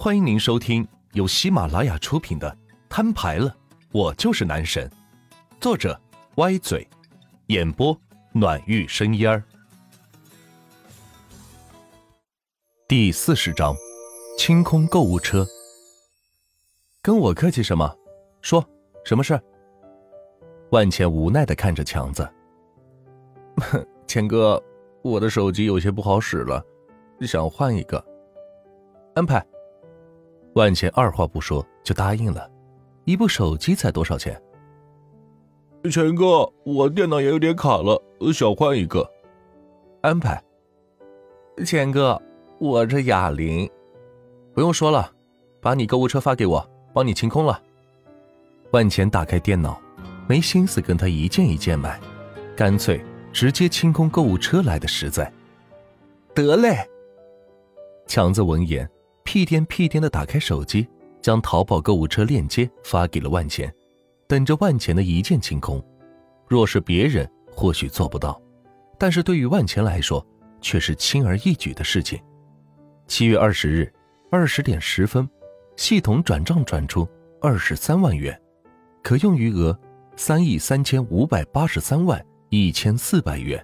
欢迎您收听由喜马拉雅出品的《摊牌了，我就是男神》，作者歪嘴，演播暖玉生烟儿。第四十章，清空购物车。跟我客气什么？说什么事？万钱无奈的看着强子，哼 钱哥，我的手机有些不好使了，想换一个。安排。万钱二话不说就答应了，一部手机才多少钱？钱哥，我电脑也有点卡了，想换一个。安排。钱哥，我这哑铃，不用说了，把你购物车发给我，帮你清空了。万钱打开电脑，没心思跟他一件一件买，干脆直接清空购物车来的实在。得嘞。强子闻言。屁颠屁颠的打开手机，将淘宝购物车链接发给了万钱，等着万钱的一键清空。若是别人或许做不到，但是对于万钱来说却是轻而易举的事情。七月二十日二十点十分，系统转账转出二十三万元，可用余额三亿三千五百八十三万一千四百元。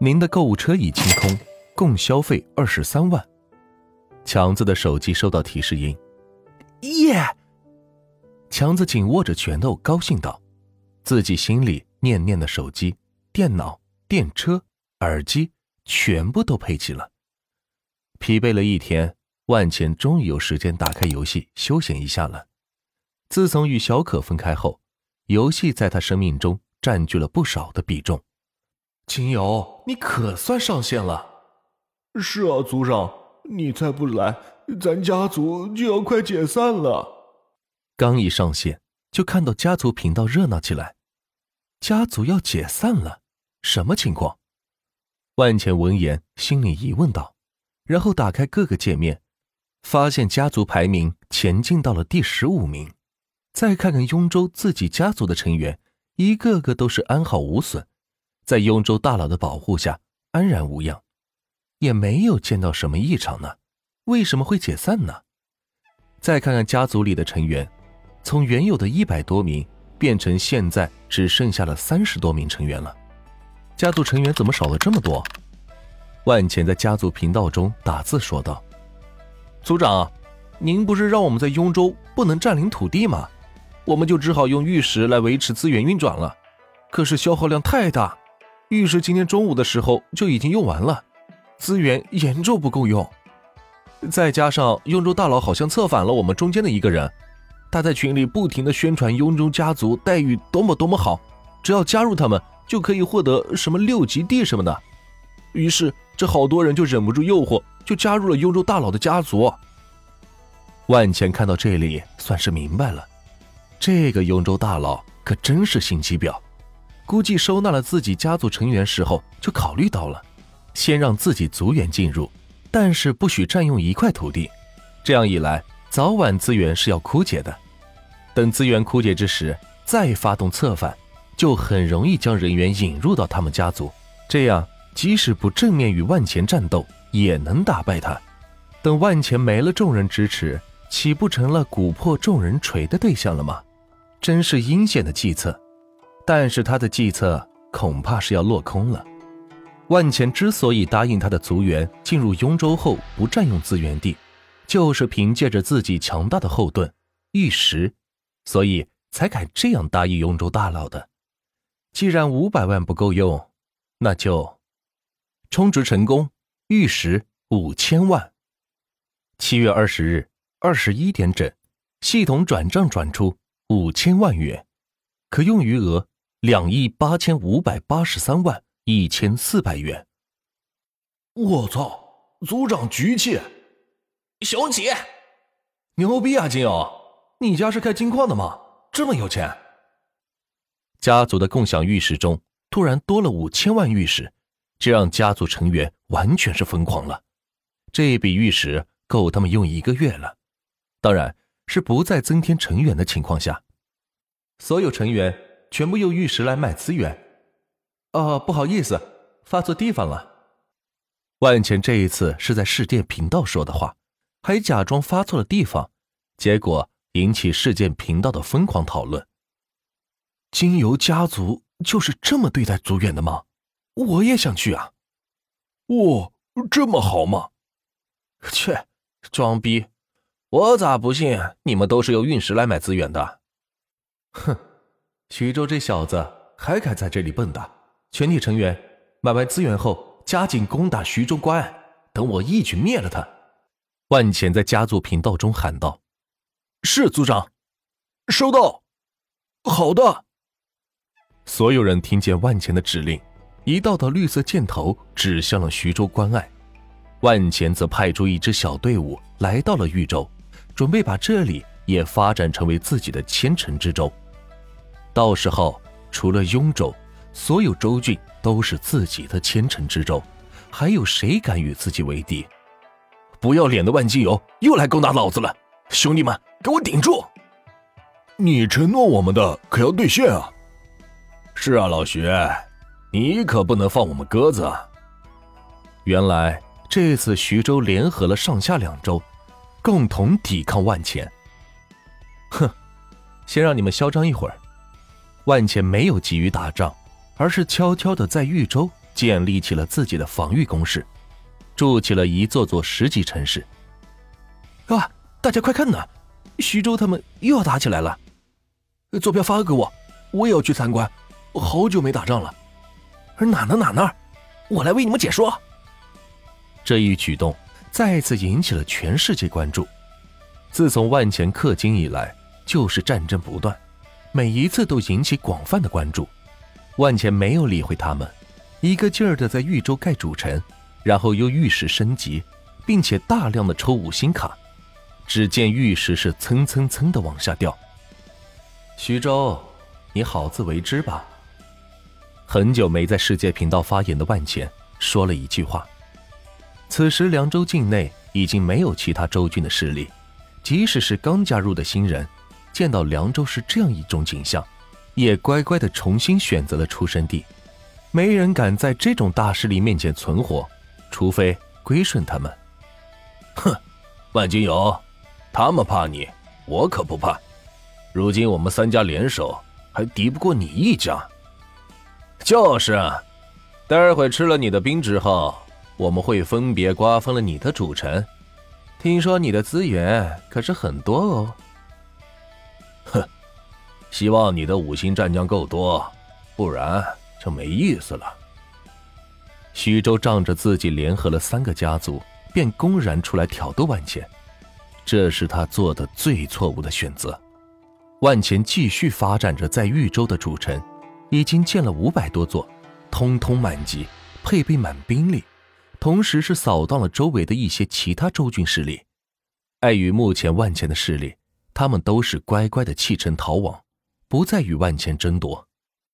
您的购物车已清空，共消费二十三万。强子的手机收到提示音，耶！强子紧握着拳头，高兴道：“自己心里念念的手机、电脑、电车、耳机全部都配齐了。”疲惫了一天，万钱终于有时间打开游戏休闲一下了。自从与小可分开后，游戏在他生命中占据了不少的比重。秦友，你可算上线了。是啊，族长。你再不来，咱家族就要快解散了。刚一上线，就看到家族频道热闹起来。家族要解散了，什么情况？万钱闻言心里疑问道，然后打开各个界面，发现家族排名前进到了第十五名。再看看雍州自己家族的成员，一个个都是安好无损，在雍州大佬的保护下安然无恙。也没有见到什么异常呢，为什么会解散呢？再看看家族里的成员，从原有的一百多名变成现在只剩下了三十多名成员了，家族成员怎么少了这么多？万钱在家族频道中打字说道：“族长，您不是让我们在雍州不能占领土地吗？我们就只好用玉石来维持资源运转了，可是消耗量太大，玉石今天中午的时候就已经用完了。”资源严重不够用，再加上雍州大佬好像策反了我们中间的一个人，他在群里不停的宣传雍州家族待遇多么多么好，只要加入他们就可以获得什么六级地什么的。于是这好多人就忍不住诱惑，就加入了雍州大佬的家族。万钱看到这里，算是明白了，这个雍州大佬可真是心机婊，估计收纳了自己家族成员时候就考虑到了。先让自己族员进入，但是不许占用一块土地。这样一来，早晚资源是要枯竭的。等资源枯竭之时，再发动策反，就很容易将人员引入到他们家族。这样，即使不正面与万钱战斗，也能打败他。等万钱没了众人支持，岂不成了蛊破众人锤的对象了吗？真是阴险的计策。但是他的计策恐怕是要落空了。万钱之所以答应他的族员进入雍州后不占用资源地，就是凭借着自己强大的后盾玉石，所以才敢这样答应雍州大佬的。既然五百万不够用，那就充值成功，玉石五千万。七月二十日二十一点整，系统转账转出五千万元，可用余额两亿八千五百八十三万。一千四百元，我操！组长局气，雄起，牛逼啊！金友，你家是开金矿的吗？这么有钱？家族的共享玉石中突然多了五千万玉石，这让家族成员完全是疯狂了。这笔玉石够他们用一个月了，当然是不再增添成员的情况下。所有成员全部用玉石来买资源。哦，不好意思，发错地方了。万钱这一次是在事件频道说的话，还假装发错了地方，结果引起事件频道的疯狂讨论。金油家族就是这么对待族远的吗？我也想去啊！哇，这么好吗？切，装逼！我咋不信你们都是由运石来买资源的？哼，徐州这小子还敢在这里蹦跶！全体成员，买完资源后加紧攻打徐州关隘，等我一举灭了他！万钱在家族频道中喊道：“是族长，收到。好的。”所有人听见万钱的指令，一道道绿色箭头指向了徐州关隘。万钱则派出一支小队伍来到了豫州，准备把这里也发展成为自己的千城之州。到时候，除了雍州，所有州郡都是自己的千城之州，还有谁敢与自己为敌？不要脸的万金油又来勾搭老子了！兄弟们，给我顶住！你承诺我们的可要兑现啊！是啊，老徐，你可不能放我们鸽子啊！原来这次徐州联合了上下两州，共同抵抗万钱。哼，先让你们嚣张一会儿。万钱没有急于打仗，而是悄悄的在豫州建立起了自己的防御工事，筑起了一座座十级城市。啊！大家快看呐，徐州他们又要打起来了！坐票发给我，我也要去参观。好久没打仗了，哪呢哪呢？我来为你们解说。这一举动再次引起了全世界关注。自从万钱氪金以来，就是战争不断，每一次都引起广泛的关注。万钱没有理会他们，一个劲儿的在豫州盖主城，然后又御石升级，并且大量的抽五星卡。只见玉石是蹭蹭蹭的往下掉。徐州，你好自为之吧。很久没在世界频道发言的万钱说了一句话。此时凉州境内已经没有其他州郡的势力，即使是刚加入的新人，见到凉州是这样一种景象，也乖乖的重新选择了出生地。没人敢在这种大势力面前存活，除非归顺他们。哼，万金油，他们怕你，我可不怕。如今我们三家联手，还敌不过你一家。就是，待会吃了你的兵之后，我们会分别瓜分了你的主城。听说你的资源可是很多哦。哼，希望你的五星战将够多，不然就没意思了。徐州仗着自己联合了三个家族，便公然出来挑逗万钱，这是他做的最错误的选择。万钱继续发展着在豫州的主城。已经建了五百多座，通通满级，配备满兵力，同时是扫荡了周围的一些其他州郡势力。碍于目前万钱的势力，他们都是乖乖的弃城逃亡，不再与万千争夺。